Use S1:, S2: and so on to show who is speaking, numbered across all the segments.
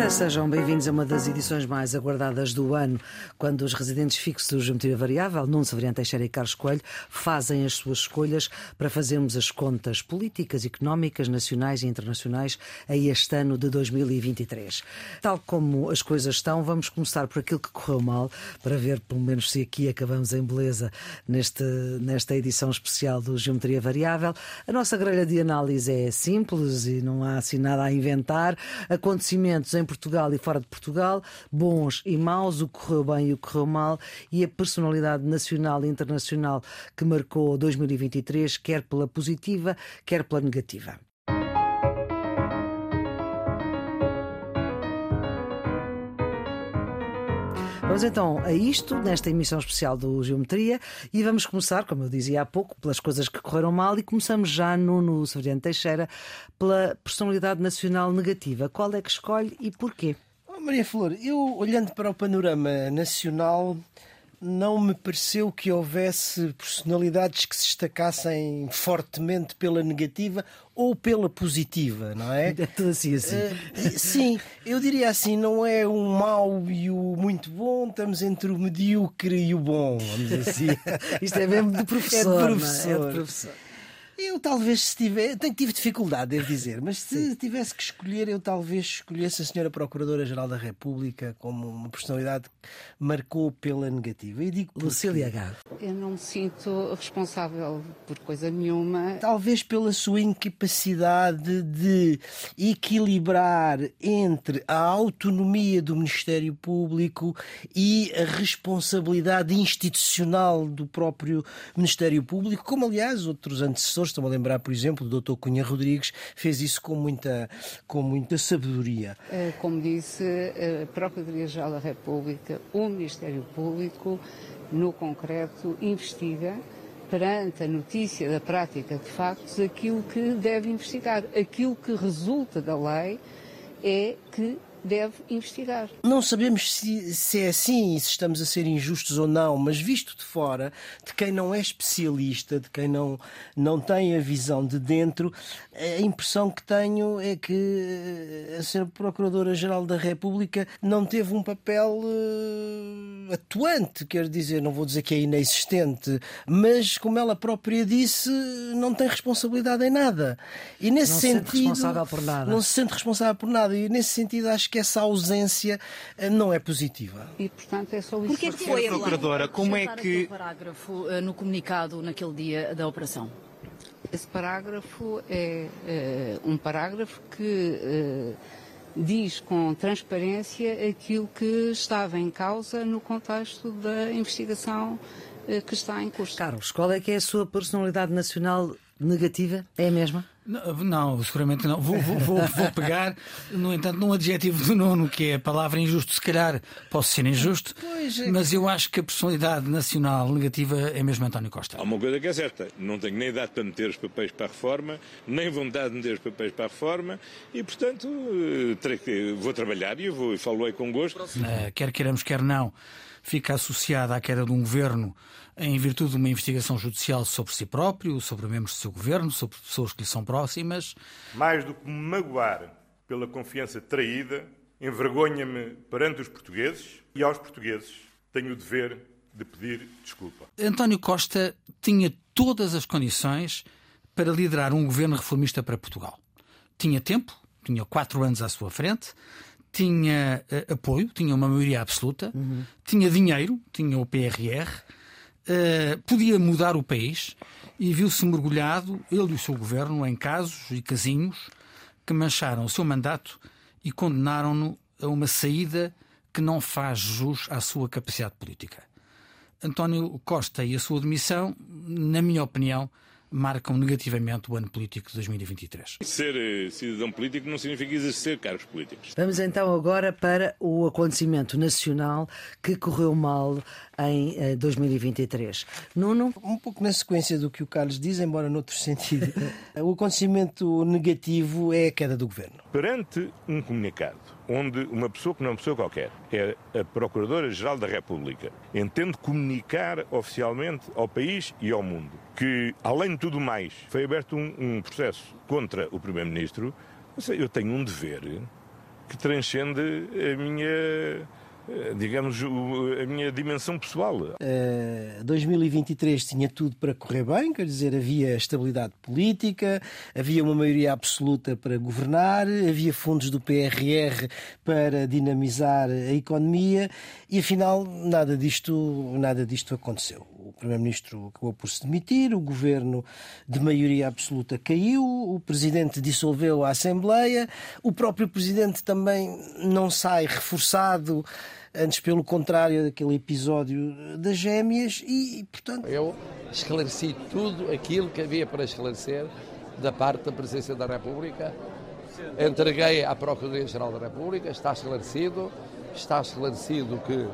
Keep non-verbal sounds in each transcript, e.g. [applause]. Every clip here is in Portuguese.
S1: Viva, sejam bem-vindos a uma das edições mais aguardadas do ano, quando os residentes fixos do Geometria Variável, Nuno Severiano Teixeira e Carlos Coelho, fazem as suas escolhas para fazermos as contas políticas, económicas, nacionais e internacionais a este ano de 2023. Tal como as coisas estão, vamos começar por aquilo que correu mal, para ver pelo menos se aqui acabamos em beleza neste, nesta edição especial do Geometria Variável. A nossa grelha de análise é simples e não há assim nada a inventar. Acontecimentos em Portugal e fora de Portugal, bons e maus, o que correu bem e o que correu mal, e a personalidade nacional e internacional que marcou 2023, quer pela positiva, quer pela negativa. Vamos então a isto, nesta emissão especial do Geometria, e vamos começar, como eu dizia há pouco, pelas coisas que correram mal, e começamos já no, no Severiano Teixeira, pela personalidade nacional negativa. Qual é que escolhe e porquê?
S2: Oh, Maria Flor, eu olhando para o panorama nacional, não me pareceu que houvesse personalidades que se destacassem fortemente pela negativa ou pela positiva, não é? [laughs]
S1: É tudo assim, assim.
S2: Uh, sim, eu diria assim, não é o mau e o muito bom, estamos entre o medíocre e o bom, vamos dizer assim. [laughs]
S1: Isto é mesmo de professor.
S2: É de professor.
S1: É de professor.
S2: Eu talvez se tiver, tive dificuldade, devo dizer, mas se Sim. tivesse que escolher, eu talvez escolhesse a senhora Procuradora-Geral da República como uma personalidade que marcou pela negativa. E digo
S1: Lucília Gago.
S3: Eu não me sinto responsável por coisa nenhuma.
S2: Talvez pela sua incapacidade de equilibrar entre a autonomia do Ministério Público e a responsabilidade institucional do próprio Ministério Público, como aliás outros antecessores Estou-me a lembrar, por exemplo, do Dr. Cunha Rodrigues, fez isso com muita, com muita sabedoria.
S3: Eh, como disse, a Procuradoria-Geral da República, o Ministério Público, no concreto, investiga perante a notícia da prática de factos aquilo que deve investigar. Aquilo que resulta da lei é que deve investigar.
S2: Não sabemos se, se, é assim e se estamos a ser injustos ou não, mas visto de fora, de quem não é especialista, de quem não, não tem a visão de dentro, a impressão que tenho é que a ser Procuradora-Geral da República não teve um papel uh, atuante, quer dizer, não vou dizer que é inexistente, mas como ela própria disse, não tem responsabilidade em nada.
S1: E nesse não sentido. Se sente responsável por nada.
S2: Não se sente responsável por nada. E nesse sentido acho que essa ausência eh, não é positiva.
S3: E, portanto, é só isso.
S4: Porquê que foi,
S5: Procuradora, como é que...
S4: parágrafo eh, no comunicado naquele dia da operação?
S3: Esse parágrafo é, é um parágrafo que é, diz com transparência aquilo que estava em causa no contexto da investigação que está em curso.
S1: Carlos, qual é que é a sua personalidade nacional negativa? É a mesma?
S5: Não, não, seguramente não. Vou, vou, vou, vou, pegar, no entanto, num adjetivo do nono, que é a palavra injusto. Se calhar posso ser injusto, é mas eu acho que a personalidade nacional negativa é mesmo António Costa.
S6: Há uma coisa que é certa: não tenho nem idade para meter os papéis para a reforma, nem vontade de meter os papéis para a reforma, e, portanto, eh, vou trabalhar e vou, falo aí com gosto.
S5: Uh, quer queiramos, quer não fica associada à queda de um governo em virtude de uma investigação judicial sobre si próprio, sobre membros do seu governo, sobre pessoas que lhe são próximas.
S7: Mais do que me magoar pela confiança traída, envergonha-me perante os portugueses e aos portugueses tenho o dever de pedir desculpa.
S5: António Costa tinha todas as condições para liderar um governo reformista para Portugal. Tinha tempo, tinha quatro anos à sua frente, tinha uh, apoio, tinha uma maioria absoluta, uhum. tinha dinheiro, tinha o PRR, uh, eh, podia mudar o país e viu-se mergulhado, ele e o seu governo, em casos e casinhos que mancharam o seu mandato e condenaram-no a uma saída que não faz jus à sua capacidade política. António Costa e a sua demissão, na minha opinião, marcam negativamente o ano político de 2023.
S6: Ser eh, cidadão político não significa exercer cargos políticos.
S1: Vamos então agora para o acontecimento nacional que correu mal em 2023. Eh, Nuno?
S2: Um pouco na sequência do que o Carlos diz, embora noutro [laughs] sentido. o acontecimento negativo é a queda do governo.
S6: Perante um comunicado onde uma pessoa que não é uma pessoa qualquer, é a Procuradora-Geral da República, entende comunicar oficialmente ao país e ao mundo que, além de tudo mais, foi aberto um, um processo contra o Primeiro-Ministro, eu tenho um dever que transcende a minha digamos, a minha dimensão pessoal.
S2: Uh, 2023 tinha tudo para correr bem, quer dizer, havia estabilidade política, havia uma maioria absoluta para governar, havia fundos do PRR para dinamizar a economia e afinal nada disto, nada disto aconteceu. O Primeiro-Ministro acabou por se demitir, o governo de maioria absoluta caiu, o Presidente dissolveu a Assembleia, o próprio Presidente também não sai reforçado antes pelo contrário daquele episódio das gêmeas e, portanto...
S8: Eu esclareci tudo aquilo que havia para esclarecer da parte da Presidência da República, entreguei à Procuradoria-Geral da República, está esclarecido, está esclarecido que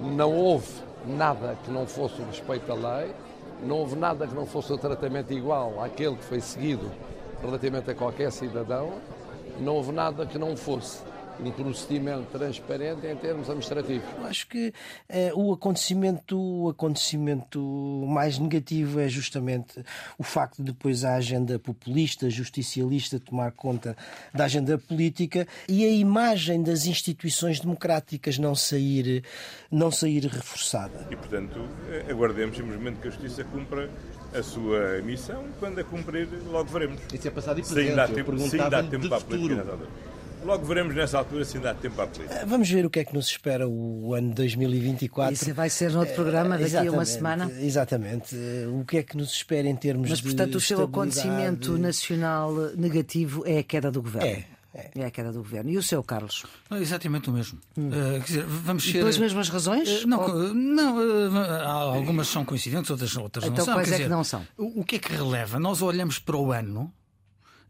S8: não houve nada que não fosse o respeito à lei, não houve nada que não fosse o tratamento igual àquele que foi seguido relativamente a qualquer cidadão, não houve nada que não fosse um procedimento transparente em termos administrativos.
S2: Acho que eh, o, acontecimento, o acontecimento mais negativo é justamente o facto de depois a agenda populista, justicialista tomar conta da agenda política e a imagem das instituições democráticas não sair, não sair reforçada.
S6: E, portanto, eh, aguardemos simplesmente que a Justiça cumpra a sua missão. Quando a cumprir, logo veremos.
S9: Isso é passado e presente. Se ainda há tempo,
S6: se ainda há tempo para a política. Logo veremos nessa altura se ainda há tempo a aplicar.
S2: Eh, vamos ver o que é que nos espera o ano 2024.
S1: Isso vai ser no outro programa daqui a uma semana?
S2: Exatamente. Eh, o que é que nos espera em termos
S1: Mas,
S2: de.
S1: Mas, portanto, o seu acontecimento nacional negativo é a queda do governo.
S2: É. É.
S1: é a queda do governo. E o seu, Carlos?
S5: É exatamente o mesmo. Hum. Uh, quer dizer, vamos ser...
S1: Pelas mesmas razões?
S5: Uh, não, Ou... não uh, algumas são coincidentes, outras, outras
S1: então,
S5: não são.
S1: Quais
S5: quer
S1: é
S5: dizer,
S1: que não são?
S5: O, o que é que releva? Nós olhamos para o ano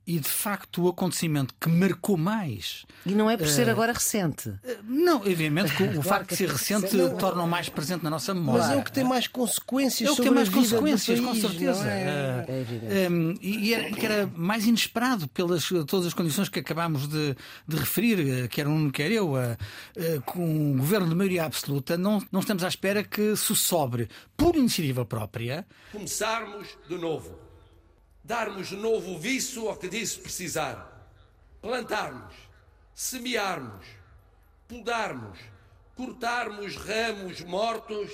S5: e de facto o acontecimento que marcou mais.
S1: E não é por ser uh, agora recente. Uh,
S5: não, obviamente que o [laughs] claro facto de ser recente não, torna-o mais presente na nossa memória.
S2: Mas é o que tem mais consequências.
S5: É o que tem mais consequências,
S2: país,
S5: com certeza.
S2: É?
S5: Uh, é um, e era, que era mais inesperado pelas todas as condições que acabámos de, de referir, quer um, quer eu, com um governo de maioria absoluta, não, não estamos à espera que se sobre, por iniciativa própria,
S8: começarmos de novo darmos novo viço ao que disso precisar, plantarmos, semearmos, podarmos, cortarmos ramos mortos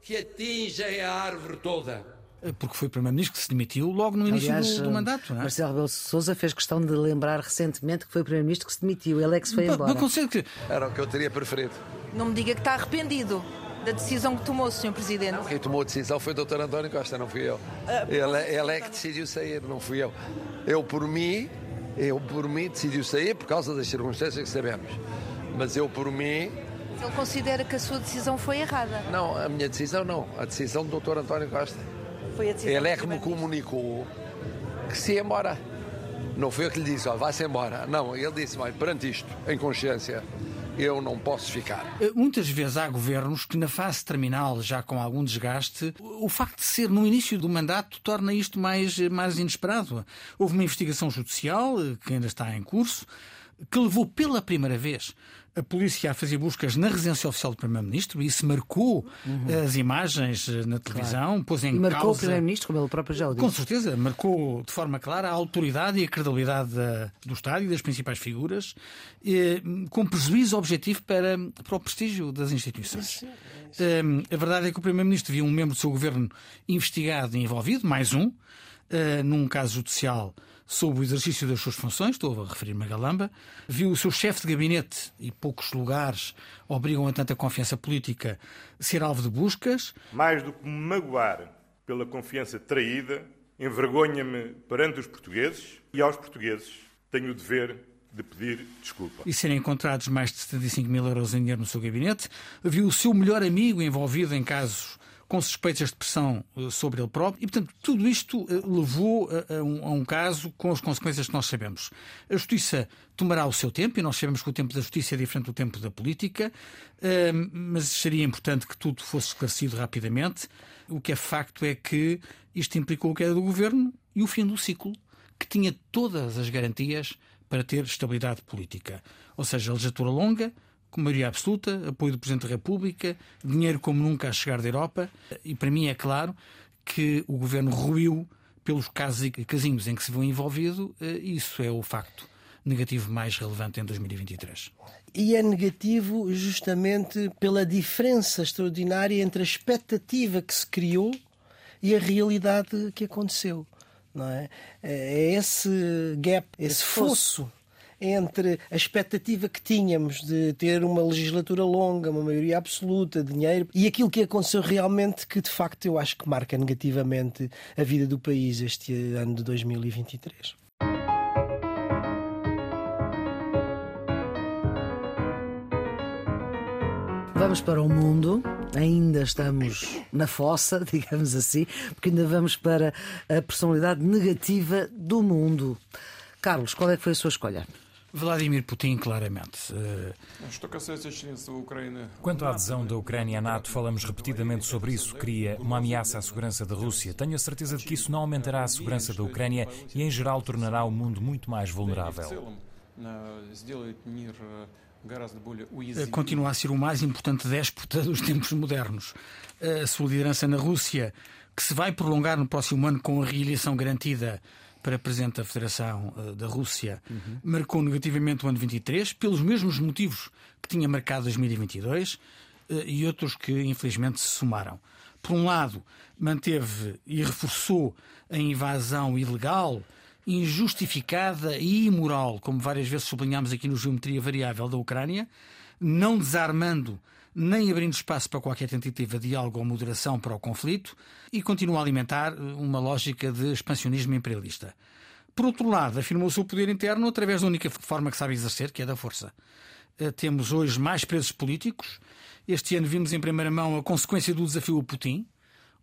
S8: que atingem a árvore toda.
S5: Porque foi o Primeiro-Ministro que se demitiu logo no início
S1: Aliás,
S5: do, do, mandato. Não é?
S1: Marcelo Rebelo Souza fez questão de lembrar recentemente que foi o Primeiro-Ministro que se demitiu. Ele é que se foi embora.
S5: Que...
S8: Era o que eu teria preferido.
S10: Não me diga que está arrependido da decisão que tomou, Sr. Presidente?
S8: Não, quem tomou a decisão foi o Dr. António Costa, não fui eu. Ele, ele é que decidiu sair, não fui eu. Eu, por mim, eu, por mim, decidiu sair por causa das circunstâncias que sabemos. Mas eu, por mim.
S10: Ele considera que a sua decisão foi errada?
S8: Não, a minha decisão não. A decisão do Dr. António Costa.
S10: Foi a decisão
S8: Ele é que me comunicou que se ia embora. Não foi eu que lhe disse, ó, vá-se embora. Não, ele disse, olha, perante isto, em consciência, eu não posso ficar.
S5: Eh, muitas vezes há governos que, na fase terminal, já com algum desgaste, o facto de ser no início do mandato torna isto mais, mais inesperado. Houve uma investigação judicial, eh, que ainda está em curso, que levou pela primeira vez a polícia a fazer buscas na residência oficial do Primeiro-Ministro e isso marcou uhum. as imagens eh, na televisão, claro. pôs em
S1: E marcou
S5: causa...
S1: o Primeiro-Ministro, como ele próprio já o disse.
S5: Com certeza, marcou de forma clara a autoridade e a credibilidade da, do Estado e das principais figuras, eh, com prejuízo objetivo para, para o prestígio das instituições. Eh, a verdade é que o Primeiro-Ministro viu um membro do seu governo investigado e envolvido, mais um, eh, num caso judicial sob o exercício das suas funções, estou a referir-me a Galamba, viu o seu chefe de gabinete, e poucos lugares obrigam a tanta confiança política, ser alvo de buscas.
S7: Mais do que me magoar pela confiança traída, envergonha-me perante os portugueses e aos portugueses tenho o dever de pedir desculpa.
S5: E serem encontrados mais de 75 mil euros em dinheiro no seu gabinete, viu o seu melhor amigo envolvido em casos com suspeitas de pressão eh, sobre ele próprio, e, portanto, tudo isto eh, levou a um, a um caso com as consequências que nós sabemos. A justiça tomará o seu tempo, e nós sabemos que o tempo da justiça é diferente do tempo da política, eh, mas seria importante que tudo fosse esclarecido rapidamente. O que é facto é que isto implicou a queda do governo e o fim do ciclo, que tinha todas as garantias para ter estabilidade política. Ou seja, legislatura longa, com maioria absoluta, apoio do Presidente da República, dinheiro como nunca a chegar da Europa, e para mim é claro que o governo ruiu pelos casos e casinhos em que se viu envolvido, eh, isso é o facto. negativo mais relevante em 2023.
S2: E é negativo justamente pela diferença extraordinária entre a expectativa que se criou e a realidade que aconteceu. Não é? é esse gap, esse fosso entre a expectativa que tínhamos de ter uma legislatura longa, uma maioria absoluta, dinheiro, e aquilo que aconteceu realmente, que de facto eu acho que marca negativamente a vida do país este ano de 2023.
S1: Vamos para o mundo, ainda estamos na fossa, [laughs] digamos assim, porque ainda vamos para a personalidade negativa do mundo. Carlos, qual é que foi a sua escolha?
S5: Vladimir Putin, claramente.
S9: Quanto à adesão da Ucrânia à NATO, falamos repetidamente sobre isso. Cria uma ameaça à segurança da Rússia. Tenho a certeza de que isso não aumentará a segurança da Ucrânia e, em geral, tornará o mundo muito mais vulnerável.
S5: Continua a ser o mais importante déspota dos tempos modernos. A sua liderança na Rússia, que se vai prolongar no próximo ano com a reeleição garantida para Presidente da Federação uh, da Rússia, uhum. marcou negativamente o ano 23, pelos mesmos motivos que tinha marcado 2022 uh, e outros que infelizmente se somaram. Por um lado, manteve e reforçou a invasão ilegal, injustificada e imoral, como várias vezes sublinhámos aqui no Geometria Variável da Ucrânia, não desarmando nem abrindo espaço para qualquer tentativa de diálogo ou moderação para o conflito e continua a alimentar eh, uma lógica de expansionismo imperialista. Por outro lado, afirmou o seu poder interno através da única forma que sabe exercer, que é da força. Eh, temos hoje mais presos políticos. Este ano vimos em primeira mão a consequência do desafio a Putin.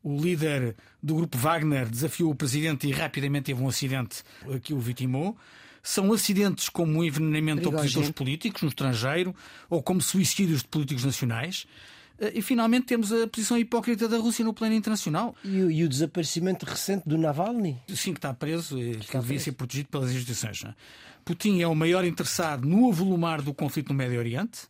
S5: O líder do grupo Wagner desafiou o presidente e rapidamente teve um acidente que o vitimou são acidentes como o envenenamento de opositores políticos no estrangeiro ou como suicídios de políticos nacionais. Eh, e finalmente temos a posição hipócrita da Rússia no plano internacional.
S2: E o, e o desaparecimento recente do Navalny?
S5: Sim, que está preso e que devia ser protegido pelas instituições. É? Putin é o maior interessado no avolumar do conflito no Médio Oriente.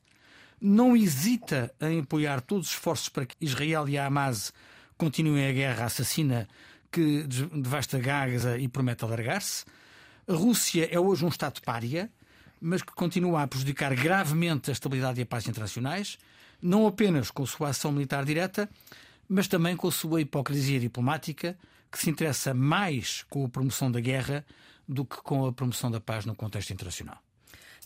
S5: Não hesita em apoiar todos os esforços para que Israel e a Hamas continuem a guerra assassina que devasta Gaza e promete alargar-se. A Rússia é hoje um Estado pária, mas que continua a prejudicar gravemente a estabilidade e a paz internacionais, não apenas com a sua ação militar direta, mas também com a sua hipocrisia diplomática, que se interessa mais com a promoção da guerra do que com a promoção da paz no contexto internacional.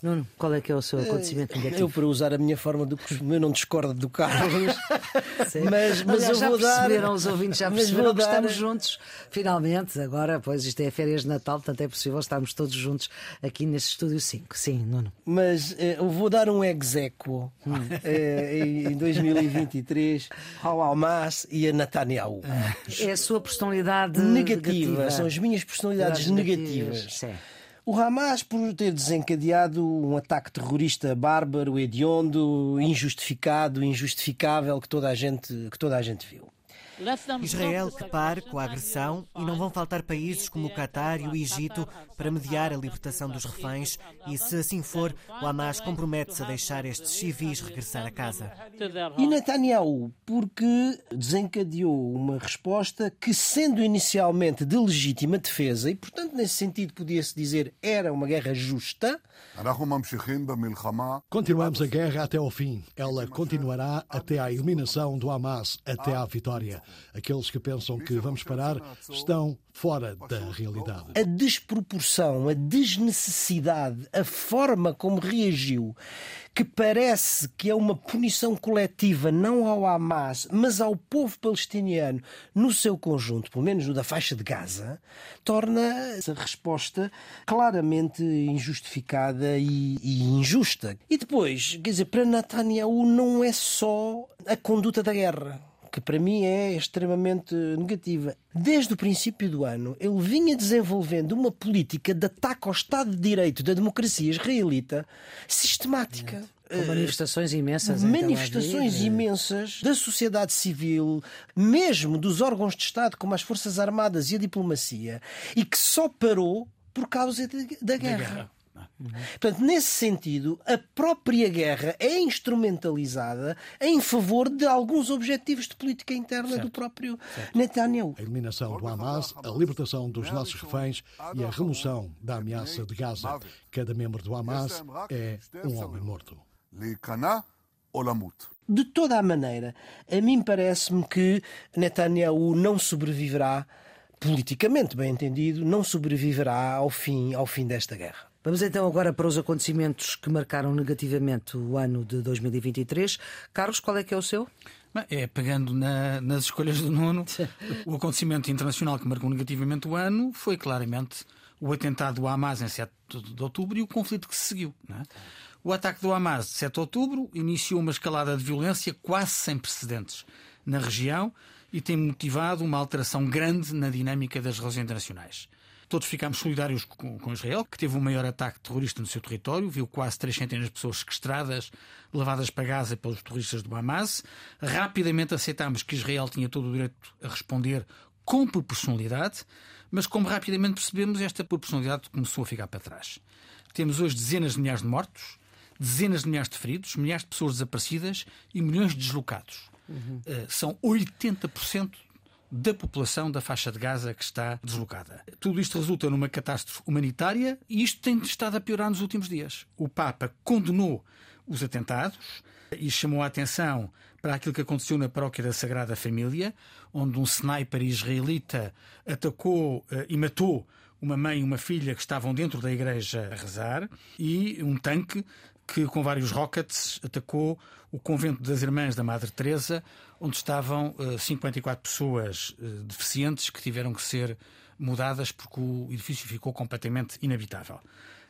S1: Nuno, qual é que é o seu acontecimento
S2: eh,
S1: negativo?
S2: Eu, para usar a minha forma do costume, eu não discordo do Carlos. [laughs]
S1: mas, mas Aliás, eu vou já perceberam, os ouvintes já perceberam que dar... estamos juntos, finalmente. Agora, pois, isto é férias de Natal, portanto é possível estarmos todos juntos aqui neste estúdio 5. Sim, Nuno.
S2: Mas eh, eu vou dar um exequo hum. eh, em 2023 ao Almas e a Netanyahu.
S1: É a sua personalidade
S2: negativa.
S1: negativa.
S2: São as minhas personalidades negativas. negativas. Sim. O Hamas, por ter desencadeado um ataque terrorista bárbaro, hediondo, injustificado, injustificável, que toda a gente, que toda a gente viu.
S11: Israel que pare com a agressão e não vão faltar países como o Catar e o Egito para mediar a libertação dos reféns e, se assim for, o Hamas compromete-se a deixar estes civis regressar a casa.
S2: E Netanyahu, porque desencadeou uma resposta que, sendo inicialmente de legítima defesa, e portanto nesse sentido podia-se dizer era uma guerra justa,
S12: Continuamos a guerra até ao fim. Ela continuará até à eliminação do Hamas, até à vitória. Aqueles que pensam que vamos parar estão fora da realidade.
S2: A desproporção, a desnecessidade, a forma como reagiu, que parece que é uma punição coletiva não ao Hamas, mas ao povo palestiniano no seu conjunto, pelo menos o da faixa de Gaza, torna essa resposta claramente injustificada e, e injusta. E depois, quer dizer, para Netanyahu não é só a conduta da guerra que para mim é extremamente negativa. Desde o princípio do ano, ele vinha desenvolvendo uma política de ataque ao Estado de Direito da democracia israelita sistemática.
S1: Com manifestações imensas.
S2: Manifestações imensas da sociedade civil, mesmo dos órgãos de Estado, como as Forças Armadas e a diplomacia, e que só parou por causa de, da guerra. Da guerra. Portanto, nesse sentido, a própria guerra é instrumentalizada em favor de alguns objetivos de política interna certo. do próprio certo. Netanyahu.
S12: A eliminação do Hamas, a libertação dos nossos reféns e a remoção da ameaça de Gaza. Cada membro do Hamas é um homem morto.
S2: De toda a maneira, a mim parece-me que Netanyahu não sobreviverá politicamente bem entendido, não sobreviverá ao fim, ao fim desta guerra.
S1: Vamos então agora para os acontecimentos que marcaram negativamente o ano de 2023. Carlos, qual é que é o seu?
S5: É, pegando na, nas escolhas do Nuno, [laughs] o acontecimento internacional que marcou negativamente o ano foi claramente o atentado do Hamas em 7 de outubro e o conflito que se seguiu. É? O ataque do Hamas de 7 de outubro iniciou uma escalada de violência quase sem precedentes na região e tem motivado uma alteração grande na dinâmica das relações internacionais. Todos ficámos solidários com, com, Israel, que teve o maior ataque terrorista no seu território, viu quase três centenas de pessoas sequestradas, levadas para Gaza pelos terroristas do Hamas. Rapidamente aceitámos que Israel tinha todo o direito a responder com proporcionalidade, mas como rapidamente percebemos, esta proporcionalidade começou a ficar para trás. Temos hoje dezenas de milhares de mortos, dezenas de milhares de feridos, milhares de pessoas desaparecidas e milhões de deslocados. Uhum. Uh, são 80% da população da faixa de Gaza que está deslocada. Tudo isto resulta numa catástrofe humanitária e isto tem estado a piorar nos últimos dias. O Papa condenou os atentados e chamou a atenção para aquilo que aconteceu na paróquia da Sagrada Família, onde um sniper israelita atacou uh, e matou uma mãe e uma filha que estavam dentro da igreja a rezar e um tanque que com vários rockets atacou o convento das Irmãs da Madre Teresa, onde estavam uh, eh, 54 pessoas uh, deficientes que tiveram que ser mudadas porque o edifício ficou completamente inabitável.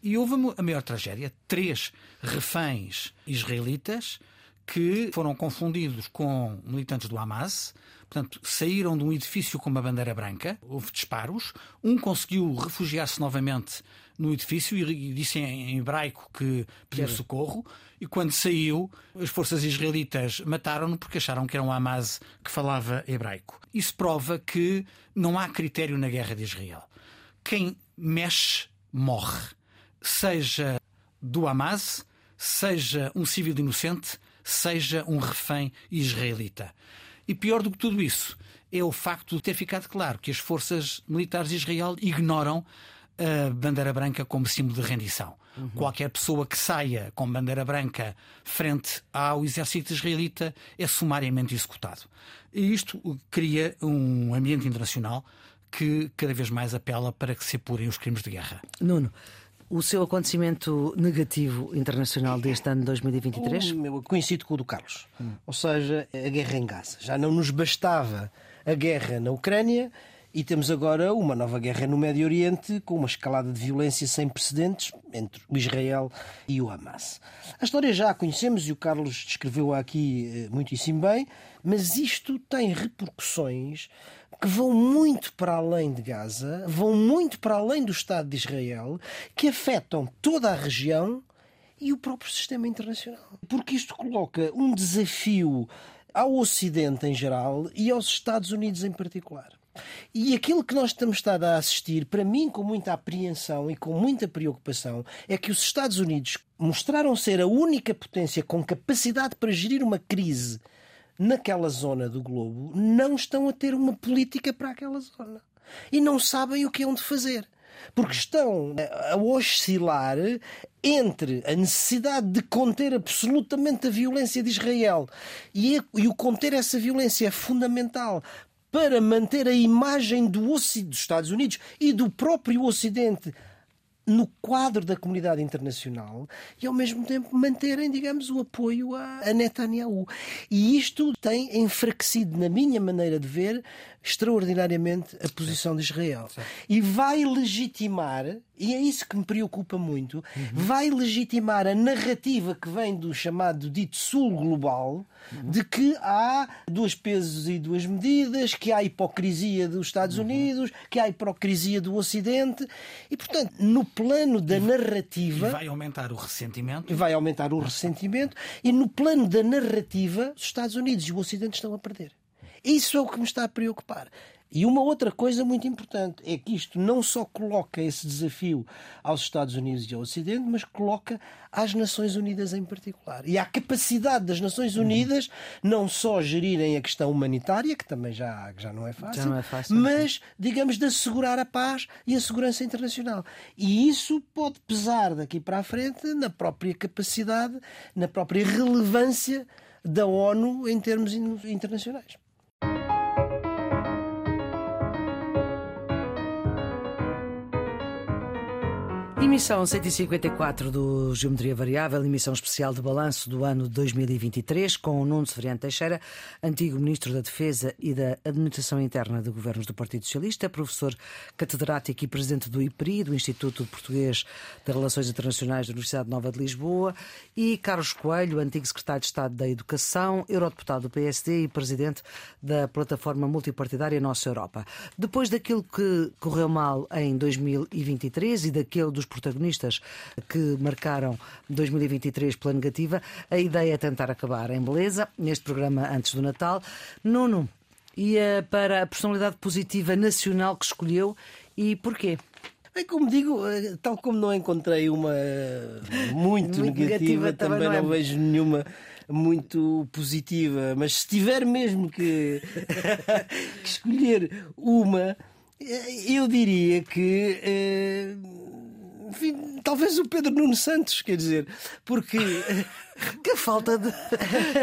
S5: E houve a maior tragédia: três reféns israelitas que foram confundidos com militantes do Hamas. Portanto, saíram de um edifício com uma bandeira branca, houve disparos. Um conseguiu refugiar-se novamente no edifício e disse em hebraico que pediu socorro. E quando saiu, as forças israelitas mataram-no porque acharam que era um Hamas que falava hebraico. Isso prova que não há critério na guerra de Israel. Quem mexe, morre. Seja do Hamas, seja um civil inocente, seja um refém israelita. E pior do que tudo isso é o facto de ter ficado claro que as forças militares de Israel ignoram a bandeira branca como símbolo de rendição. Uhum. Qualquer pessoa que saia com bandeira branca frente ao exército israelita é sumariamente executado. E isto cria um ambiente internacional que cada vez mais apela para que se apurem os crimes de guerra.
S1: Nuno, o seu acontecimento negativo internacional deste ano de 2023?
S2: O coincido com o do Carlos. Hum. Ou seja, a guerra em Gaza. Já não nos bastava a guerra na Ucrânia e temos agora uma nova guerra no Médio Oriente, com uma escalada de violência sem precedentes entre o Israel e o Hamas. A história já a conhecemos e o Carlos descreveu aqui eh, muitíssimo bem, mas isto tem repercussões que vão muito para além de Gaza, vão muito para além do Estado de Israel, que afetam toda a região e o próprio sistema internacional. Porque isto coloca um desafio ao Ocidente em geral e aos Estados Unidos em particular. E aquilo que nós estamos estado a assistir, para mim, com muita apreensão e com muita preocupação, é que os Estados Unidos mostraram ser a única potência com capacidade para gerir uma crise naquela zona do globo, não estão a ter uma política para aquela zona. E não sabem o que é onde fazer porque estão a oscilar entre a necessidade de conter absolutamente a violência de Israel e, e o conter essa violência é fundamental para manter a imagem do Ocidente, dos Estados Unidos e do próprio Ocidente no quadro da comunidade internacional e, ao mesmo tempo, manterem, digamos, o apoio a, Netanyahu. E isto tem enfraquecido, na minha maneira de ver, extraordinariamente a posição de Israel. E vai legitimar, e é isso que me preocupa muito, uhum. vai legitimar a narrativa que vem do chamado dito Sul Global, uhum. de que há dois pesos e duas medidas, que há hipocrisia dos Estados uhum. Unidos, que há hipocrisia do Ocidente, e portanto, no plano da narrativa.
S5: E vai aumentar o ressentimento.
S2: E vai aumentar o ressentimento, e no plano da narrativa, os Estados Unidos e o Ocidente estão a perder. Isso é o que me está a preocupar. E uma outra coisa muito importante é que isto não só coloca esse desafio aos Estados Unidos e ao Ocidente, mas coloca às Nações Unidas em particular. E à capacidade das Nações uhum. Unidas não só gerirem a questão humanitária, que também já, já, não, é fácil,
S1: não é fácil,
S2: mas, digamos, de assegurar a paz e a segurança internacional. E isso pode pesar daqui para a frente na própria capacidade, na própria relevância da ONU em termos internacionais.
S1: Emissão 154 do Geometria Variável, emissão especial de balanço do ano de 2023, com o Nuno Severiano Teixeira, antigo Ministro da Defesa e da Administração Interna de Governos do Partido Socialista, professor catedrático e presidente do IPRI, do Instituto Português de Relações Internacionais da Universidade Nova de Lisboa, e Carlos Coelho, antigo secretário de Estado da Educação, eurodeputado do PSD e presidente da plataforma multipartidária Nossa Europa. Depois daquilo que correu mal em 2023 e daquele dos protagonistas que marcaram 2023 pela negativa, a ideia é tentar acabar em beleza, neste programa antes do Natal. Nuno, ia para a personalidade positiva nacional que escolheu e porquê?
S2: É como digo, eh, tal como não encontrei uma muito, muito negativa, negativa, também, não, não é... vejo nenhuma muito positiva. Mas se tiver mesmo que, [laughs] que escolher uma, eh, eu diria que. Eh, enfim, talvez o Pedro Nuno Santos, quer dizer, porque.
S1: que falta de,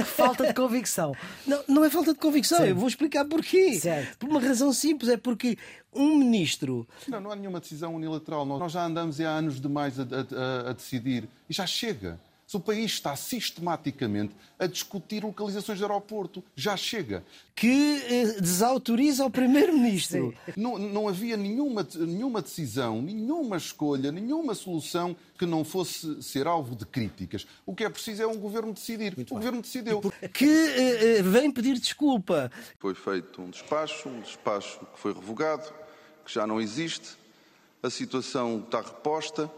S1: falta de convicção.
S2: Não, não é falta de convicção, Sim. eu vou explicar porquê. Certo. Por uma razão simples, é porque um ministro.
S13: Não, não há nenhuma decisão unilateral. Nós já andamos há anos demais a, a, a decidir e já chega. Se o país está sistematicamente a discutir localizações de aeroporto, já chega.
S2: Que eh, desautoriza o Primeiro-Ministro.
S13: Não, não havia nenhuma, nenhuma decisão, nenhuma escolha, nenhuma solução que não fosse ser alvo de críticas. O que é preciso é um governo decidir. Muito o bem. governo decidiu.
S2: Que eh, eh, vem pedir desculpa.
S13: Foi feito um despacho, um despacho que foi revogado, que já não existe. A situação está reposta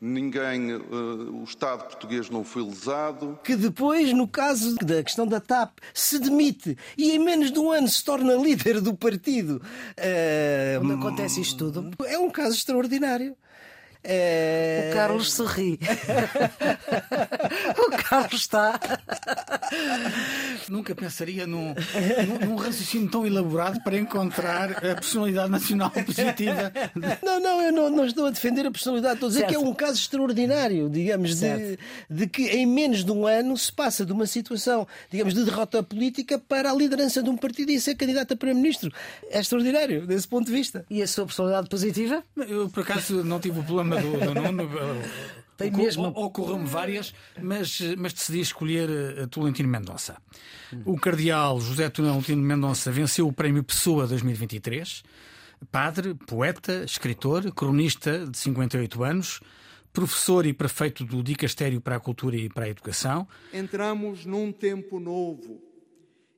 S13: ninguém, uh, o Estado português não foi lesado.
S2: Que depois, no caso da questão da TAP, se demite e em menos de um ano se torna [laughs] líder do partido.
S1: Uh, Onde acontece isto tudo?
S2: É um caso extraordinário.
S1: É... O Carlos sorri. [laughs] o Carlos está.
S5: Nunca pensaria num, num, num, raciocínio tão elaborado para encontrar a personalidade nacional positiva.
S2: Não, não, eu não, não estou a defender a personalidade. Estou a dizer certo. que é um caso extraordinário, digamos, de, de, que em menos de um ano se passa de uma situação, digamos, de derrota política para a liderança de um partido e ser candidato a Primeiro-Ministro. É extraordinário, desse ponto de vista.
S1: E a sua personalidade positiva?
S5: Eu, por acaso, não tive o problema do, do Nuno. [laughs] Tem mesmo. Ocorreram-me várias, mas, mas decidi escolher eh, Tolentino Mendonça. O cardeal José Tolentino Mendonça venceu o Prémio Pessoa 2023. Padre, poeta, escritor, cronista de 58 anos, professor e prefeito do Dicastério para a Cultura e para a Educação.
S14: Entramos num tempo novo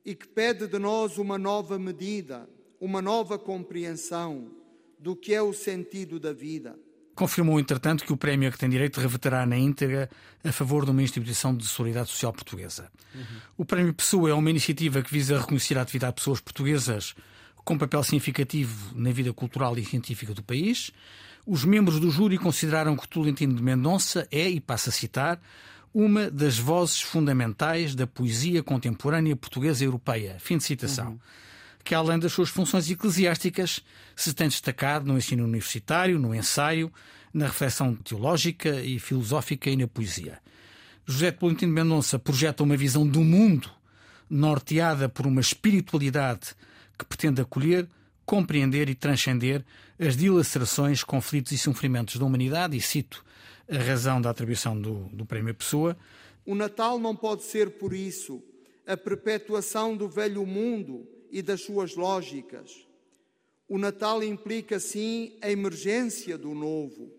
S14: e que pede de nós uma nova medida, uma nova compreensão do que é o sentido da vida
S5: confirmou, entretanto, que o prémio a que tem direito reverterá na íntegra a favor de uma instituição de solidariedade social portuguesa. Uhum. O Prémio Pessoa é uma iniciativa que visa reconhecer a atividade de pessoas portuguesas com papel significativo na vida cultural e científica do país. Os membros do júri consideraram que Tolentino de Mendonça é, e passa a citar, uma das vozes fundamentais da poesia contemporânea portuguesa e europeia. Fim de citação. Uhum que, além das suas funções eclesiásticas, se tem destacado no ensino universitário, no ensaio, na reflexão teológica e filosófica e na poesia. José de Tolentino Mendonça projeta uma visão do mundo norteada por uma espiritualidade que pretende acolher, compreender e transcender as dilacerações, conflitos e sofrimentos da humanidade, e cito a razão da atribuição do, do Prémio Pessoa.
S14: O Natal não pode ser, por isso, a perpetuação do velho mundo e das suas lógicas. O Natal implica, sim, a emergência do novo.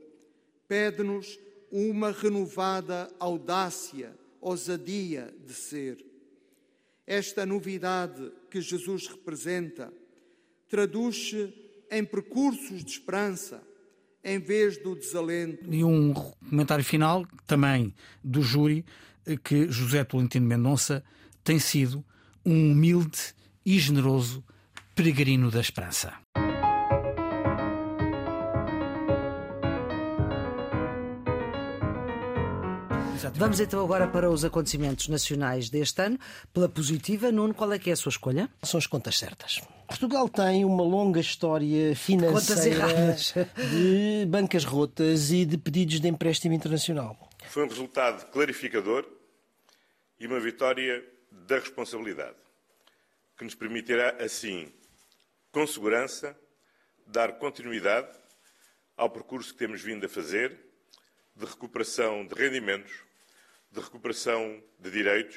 S14: Pede-nos uma renovada audácia, ousadia de ser. Esta novidade que Jesus representa traduz-se em percursos de esperança, em vez do desalento.
S5: E um comentário final também do júri que José Tolentino Mendonça tem sido um humilde e generoso peregrino da esperança.
S1: Vamos então agora para os acontecimentos nacionais deste ano. Pela positiva, Nuno, qual é que é a sua escolha?
S2: São as contas certas. Portugal tem uma longa história financeira de bancas rotas e de pedidos de empréstimo internacional.
S7: Foi um resultado clarificador e uma vitória da responsabilidade, que nos permitirá, assim, com segurança, dar continuidade ao percurso que temos vindo a fazer de recuperação de rendimentos de recuperação de direitos,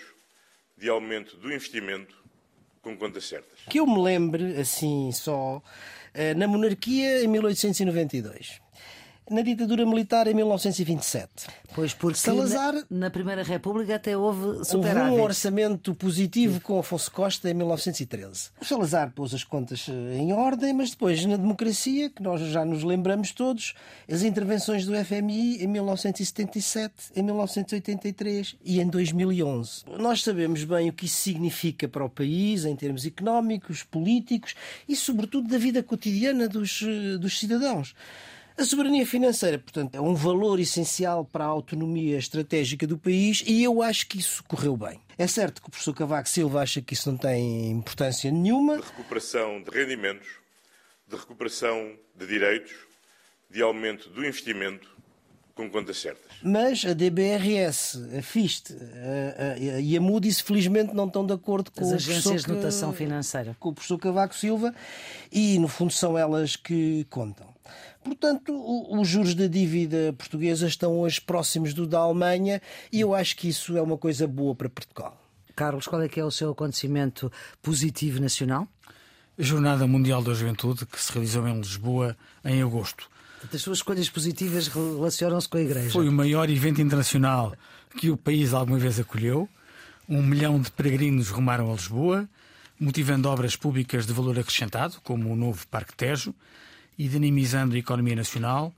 S7: de aumento do investimento, com contas certas.
S2: Que eu me lembre, assim só, eh, na monarquia em 1892 na ditadura militar em 1927.
S1: Pois, porque Salazar, na, na Primeira República até houve superávit.
S2: Houve um orçamento positivo com Afonso Costa em 1913. O Salazar pôs as contas eh, em ordem, mas depois, na democracia, que nós já nos lembramos todos, as intervenções do FMI em 1977, em 1983 e em 2011. Nós sabemos bem o que isso significa para o país, em termos económicos, políticos e, sobretudo, da vida cotidiana dos, eh, dos cidadãos. A soberania financeira, portanto, é um valor essencial para a autonomia estratégica do país e eu acho que isso correu bem. É certo que o professor Cavaco Silva acha que isso não tem importância nenhuma.
S7: De recuperação de rendimentos, de recuperação de direitos, de aumento do investimento, com contas certas.
S2: Mas a DBRS, a FIST e a Moody's, felizmente, não estão de acordo com
S1: As agências de notação financeira.
S2: Com o professor Cavaco Silva e, no fundo, são elas que contam. Portanto, os juros da dívida portuguesa estão hoje próximos do da Alemanha e eu acho que isso é uma coisa boa para Portugal.
S1: Carlos, qual é que é o seu acontecimento positivo nacional?
S5: A Jornada Mundial da Juventude, que se realizou em Lisboa em agosto.
S1: As suas escolhas positivas relacionam-se com a Igreja.
S5: Foi o maior evento internacional que o país alguma vez acolheu. Um milhão de peregrinos rumaram a Lisboa, motivando obras públicas de valor acrescentado, como o novo Parque Tejo, e dinamizando a economia nacional,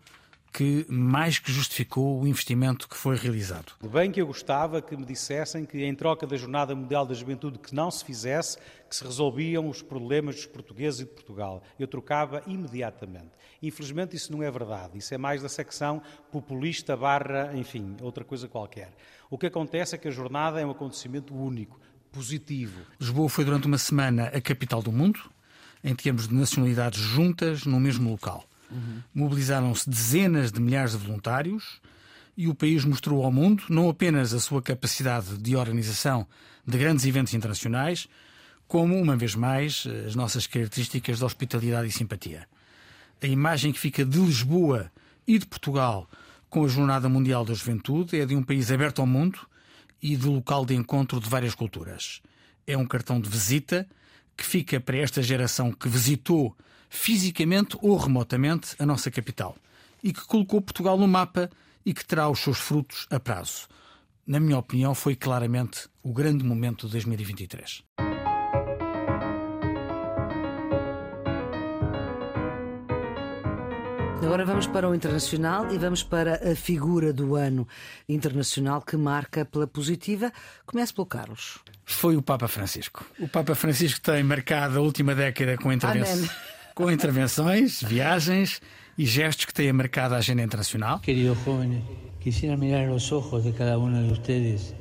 S5: que mais que justificou o investimento que foi realizado.
S15: Bem que eu gostava que me dissessem que, em troca da Jornada Mundial da Juventude, que não se fizesse, que se resolviam os problemas dos portugueses e de Portugal. Eu trocava imediatamente. Infelizmente isso não é verdade. Isso é mais da secção populista barra, enfim, outra coisa qualquer. O que acontece é que a jornada é um acontecimento único, positivo.
S5: Lisboa foi durante uma semana a capital do mundo, em termos de nacionalidades juntas no mesmo local. Uhum. Mobilizaram-se dezenas de milhares de voluntários e o país mostrou ao mundo não apenas a sua capacidade de organização de grandes eventos internacionais, como, uma vez mais, as nossas características de hospitalidade e simpatia. A imagem que fica de Lisboa e de Portugal com a Jornada Mundial da Juventude é de um país aberto ao mundo e de local de encontro de várias culturas. É um cartão de visita que fica para esta geração que visitou fisicamente ou remotamente a nossa capital e que colocou Portugal no mapa e que terá os seus frutos a prazo. Na minha opinião, foi claramente o grande momento de 2023.
S1: Agora vamos para o internacional e vamos para a figura do ano internacional que marca pela positiva. Comece pelo Carlos.
S5: Foi o Papa Francisco. O Papa Francisco tem marcado a última década com, intervenções, [laughs] com intervenções, viagens e gestos que têm marcado a agenda internacional.
S16: Queridos jovens, quisiera mirar os olhos de cada um de vocês.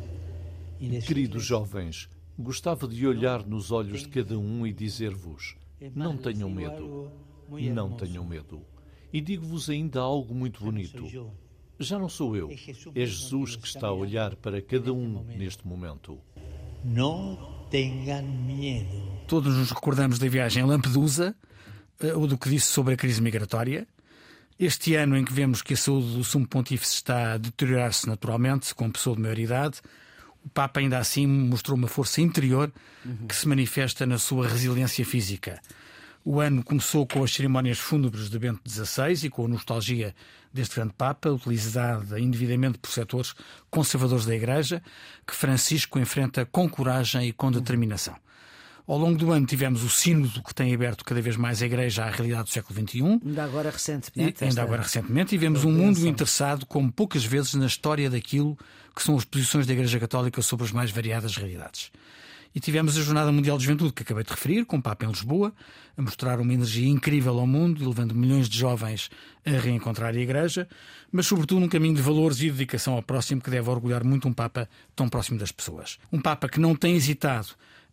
S17: Queridos jovens, gostava de olhar nos olhos de cada um e dizer-vos: não tenham medo, não tenham medo. E digo-vos ainda algo muito bonito. Já não sou eu, é Jesus que está a olhar para cada um neste momento.
S16: Não tenham medo.
S5: Todos nos recordamos da viagem a Lampedusa, eh, ou do que disse sobre a crise migratória. Este ano em que vemos que a saúde do Sumo Pontífice está a deteriorar-se naturalmente, com pessoa de maior idade, o Papa ainda assim mostrou uma força interior uhum. que se manifesta na sua resiliência física. O ano começou com as cerimónias fúnebres de Bento XVI e com a nostalgia deste grande Papa, utilizada indevidamente por setores conservadores da Igreja, que Francisco enfrenta com coragem e com determinação. Ao longo do ano tivemos o sínodo que tem aberto cada vez mais a Igreja à realidade do século XXI.
S1: Ainda agora recentemente.
S5: E, ainda agora recentemente. E vemos um mundo interessado, como poucas vezes, na história daquilo que são as posições da Igreja Católica sobre as mais variadas realidades. E tivemos a Jornada Mundial de Juventude, que acabei de referir, com o Papa em Lisboa, a mostrar uma energia incrível ao mundo, levando milhões de jovens a reencontrar a Igreja, mas sobretudo um caminho de valores e dedicação ao próximo que deve orgulhar muito um Papa tão próximo das pessoas. Um Papa que não tem hesitado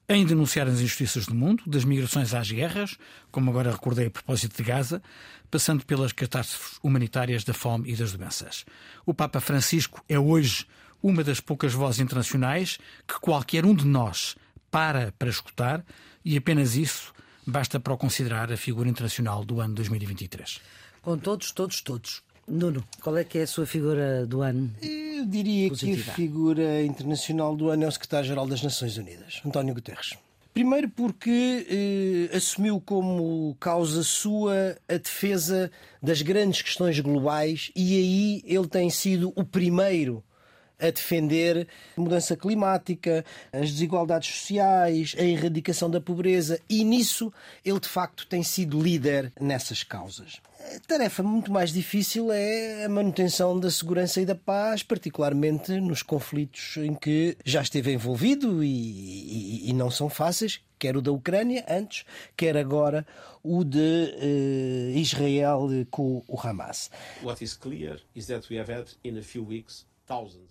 S5: em denunciar as injustiças do mundo, das migrações às guerras, como agora recordei a propósito de Gaza, passando pelas catástrofes humanitárias da fome e das doenças. O Papa Francisco é hoje uma das poucas vozes internacionais que qualquer um de nós para para escutar e apenas isso basta para o considerar a figura internacional do ano 2023.
S1: Com todos, todos, todos. Nuno, qual é que é a sua figura do ano?
S2: Eu diria Positiva. que a figura internacional do ano é o secretário-geral das Nações Unidas, António Guterres. Primeiro porque eh, assumiu como causa sua a defesa das grandes questões globais e aí ele tem sido o primeiro a defender a mudança climática, as desigualdades sociais, a erradicação da pobreza e nisso ele de facto tem sido líder nessas causas. A tarefa muito mais difícil é a manutenção da segurança e da paz, particularmente nos conflitos em que já esteve envolvido e, e, e não são fáceis, quer o da Ucrânia antes, quer agora o de uh, Israel com o Hamas. What is clear is that we have had in a few weeks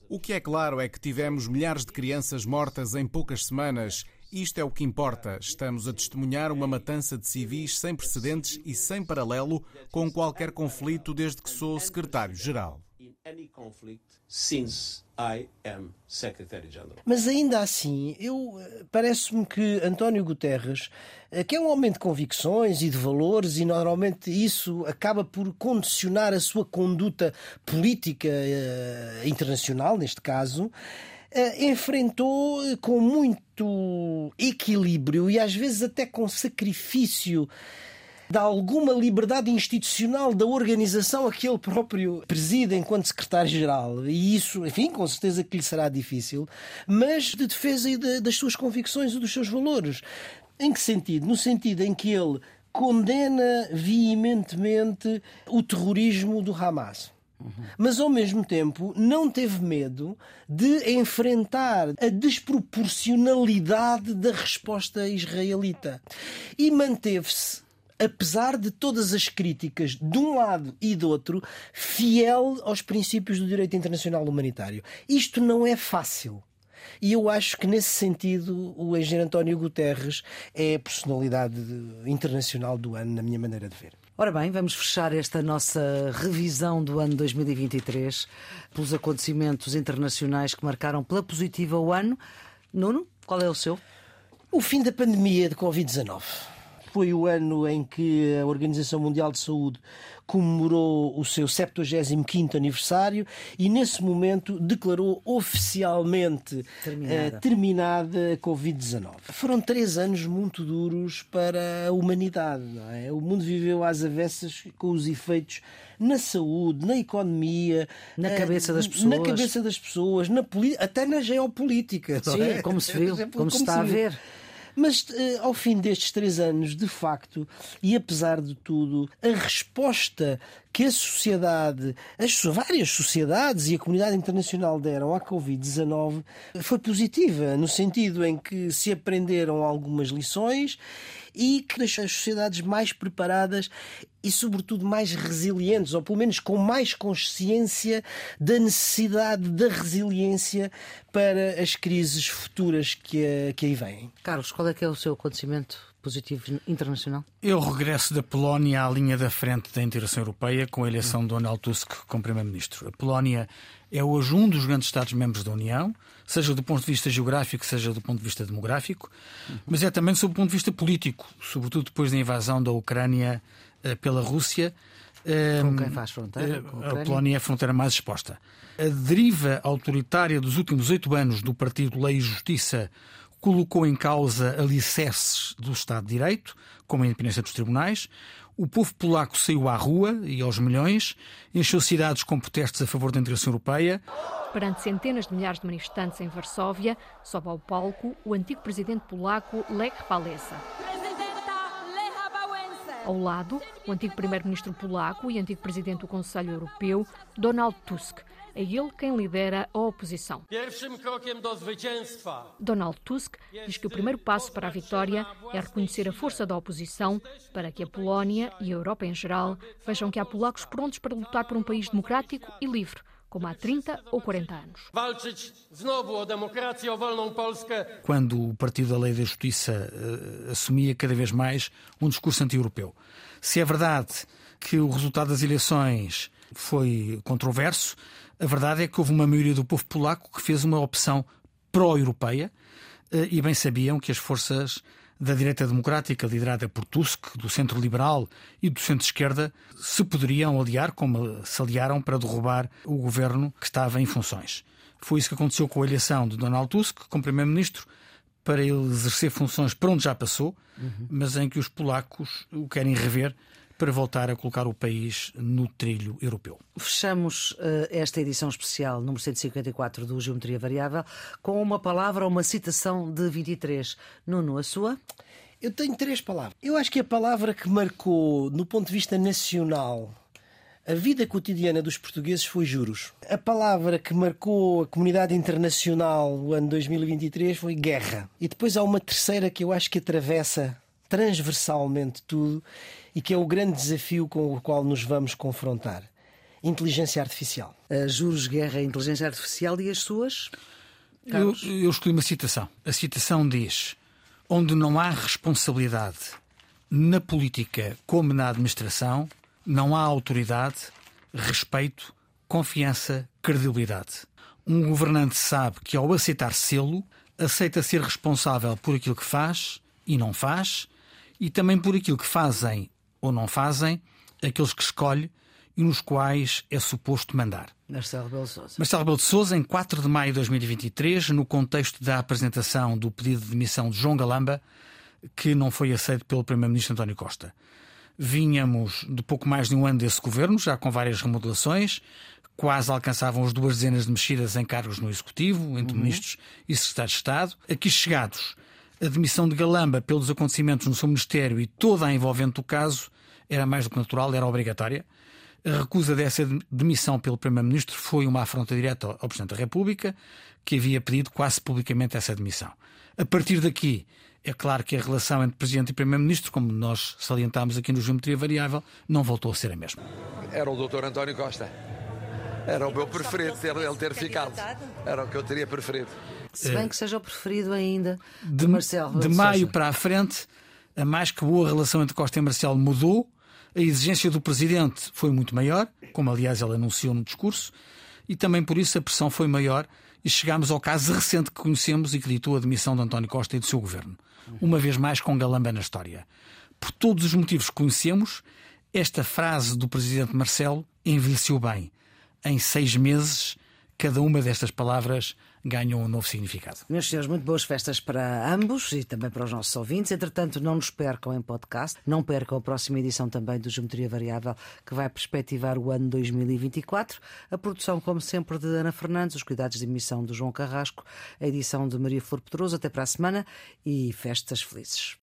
S18: o que é claro é que tivemos milhares de crianças mortas em poucas semanas. Isto é o que importa. Estamos a testemunhar uma matança de civis sem precedentes e sem paralelo com qualquer conflito desde que sou secretário-geral
S2: Mas ainda assim, eu eh, parece-me que António Guterres, eh, que é um homem de convicções e de valores, e normalmente isso acaba por condicionar a sua conduta política uh, internacional, neste caso, uh, enfrentou com muito equilíbrio e às vezes até com sacrifício de alguma liberdade institucional da organização a que ele próprio preside enquanto secretário-geral. E isso, enfim, com certeza que lhe será difícil, mas de defesa de, das suas convicções e dos seus valores. Em que sentido? No sentido em que ele condena veementemente o terrorismo do Hamas. Mas ao mesmo tempo não teve medo de enfrentar a desproporcionalidade da resposta israelita e manteve-se apesar de todas as críticas de um lado e do outro, fiel aos princípios do direito internacional humanitário. Isto não é fácil. E eu acho que, nesse sentido, o engenheiro António Guterres é a personalidade internacional do ano, na minha maneira de ver.
S1: Ora bem, vamos fechar esta nossa revisão do ano 2023 pelos acontecimentos internacionais que marcaram pela positiva o ano. Nuno, qual é o seu?
S2: O fim da pandemia de Covid-19 foi o ano em que a Organização Mundial de Saúde comemorou o seu 75º aniversário e nesse momento declarou oficialmente terminada, uh, terminada a Covid-19. Foram três anos muito duros para a humanidade. É? O mundo viveu às avessas com os efeitos na saúde, na economia,
S1: na cabeça das pessoas,
S2: na cabeça das pessoas, na até na geopolítica.
S1: Sim, é? como se viu, [laughs] como, como se está a ver.
S2: Mas uh, ao fim destes três anos, de facto, e apesar de tudo, a resposta que a sociedade, as várias sociedades e a comunidade internacional deram à Covid-19 foi positiva, no sentido em que se aprenderam algumas lições e que deixou as sociedades mais preparadas e, sobretudo, mais resilientes, ou pelo menos com mais consciência da necessidade da resiliência para as crises futuras que, que aí vêm.
S1: Carlos, qual é que é o seu acontecimento positivo internacional?
S5: Eu regresso da Polónia à linha da frente da integração europeia com a eleição de Donald Tusk como Primeiro-Ministro. A Polónia é hoje um dos grandes Estados-membros da União, seja do ponto de vista geográfico, seja do ponto de vista demográfico, mas é também sob o ponto de vista político, sobretudo depois da invasão da Ucrânia pela Rússia.
S1: Com quem faz fronteira?
S5: a Polónia é a fronteira mais exposta. A deriva autoritária dos últimos oito anos do Partido Lei e Justiça colocou em causa alicerces do Estado de Direito, como a independência dos tribunais. O povo polaco saiu à rua e aos milhões, encheu cidades com protestos a favor da integração europeia.
S19: Perante centenas de milhares de manifestantes em Varsóvia, sobe ao palco o antigo presidente polaco Lech Walesa. Ao lado, o antigo primeiro-ministro polaco e antigo presidente do Conselho Europeu, Donald Tusk, é ele quem lidera a oposição. Donald Tusk diz que o primeiro passo para a vitória é reconhecer a força da oposição para que a Polónia e a Europa em geral vejam que há polacos prontos para lutar por um país democrático e livre como há 30 ou 40 anos.
S5: Quando o Partido da Lei da Justiça uh, assumia cada vez mais um discurso anti-europeu. Se é verdade que o resultado das eleições foi controverso, a verdade é que houve uma maioria do povo polaco que fez uma opção pró-europeia uh, e bem sabiam que as forças da direita democrática, liderada por Tusk, do centro liberal e do centro-esquerda, se poderiam aliar, como se aliaram, para derrubar o governo que estava em funções. Foi isso que aconteceu com a eleição de Donald Tusk como primeiro-ministro, para ele exercer funções para onde já passou, uhum. mas em que os polacos o querem rever para voltar a colocar o país no trilho europeu.
S1: Fechamos uh, esta edição especial, número 154 do Geometria Variável, com uma palavra ou uma citação de 23. Nuno, a sua?
S2: Eu tenho três palavras. Eu acho que a palavra que marcou, no ponto de vista nacional, a vida cotidiana dos portugueses foi juros. A palavra que marcou a comunidade internacional no ano 2023 foi guerra. E depois há uma terceira que eu acho que atravessa transversalmente tudo e que é o grande desafio com o qual nos vamos confrontar. Inteligência artificial.
S1: Uh, juros, guerra, inteligência artificial e as suas?
S5: Eu, eu escolhi uma citação. A citação diz: Onde não há responsabilidade na política como na administração, não há autoridade, respeito, confiança, credibilidade. Um governante sabe que, ao aceitar selo, aceita ser responsável por aquilo que faz e não faz, e também por aquilo que fazem ou não fazem aqueles que escolhe e nos quais é suposto mandar.
S1: Marcelo Rebelo de Sousa.
S5: Marcelo Rebelo de Sousa, em 4 de maio de 2023, no contexto da apresentação do pedido de demissão de João Galamba, que não foi aceito pelo Primeiro-Ministro António Costa. Vínhamos de pouco mais de um ano desse governo, já com várias remodelações, quase alcançavam as duas dezenas de mexidas em cargos no Executivo, entre uhum. ministros e secretários de Estado. Aqui chegados, a demissão de Galamba pelos acontecimentos no seu Ministério e toda a envolvente do caso era mais do que natural, era obrigatória. A recusa dessa demissão pelo Primeiro-Ministro foi uma afronta direta ao Presidente da República, que havia pedido quase publicamente essa demissão. A partir daqui, é claro que a relação entre Presidente e Primeiro-Ministro, como nós salientámos aqui no Geometria Variável, não voltou a ser a mesma.
S8: Era o Dr. António Costa. Era o meu preferido, ter, ele ter ficado. Era o que eu teria preferido.
S1: Se bem que seja o preferido ainda de, de Marcelo.
S5: De maio para a frente, a mais que boa relação entre Costa e Marcelo mudou. A exigência do presidente foi muito maior, como aliás ele anunciou no discurso, e também por isso a pressão foi maior e chegámos ao caso recente que conhecemos e que ditou a demissão de António Costa e do seu governo. Uma vez mais com Galamba na história. Por todos os motivos que conhecemos, esta frase do presidente Marcelo envelheceu bem. Em seis meses, cada uma destas palavras ganham um novo significado.
S1: Meus senhores, muito boas festas para ambos e também para os nossos ouvintes. Entretanto, não nos percam em podcast, não percam a próxima edição também do Geometria Variável, que vai perspectivar o ano 2024. A produção, como sempre, de Ana Fernandes, os cuidados de emissão do João Carrasco, a edição de Maria Flor Pedroso. Até para a semana e festas felizes.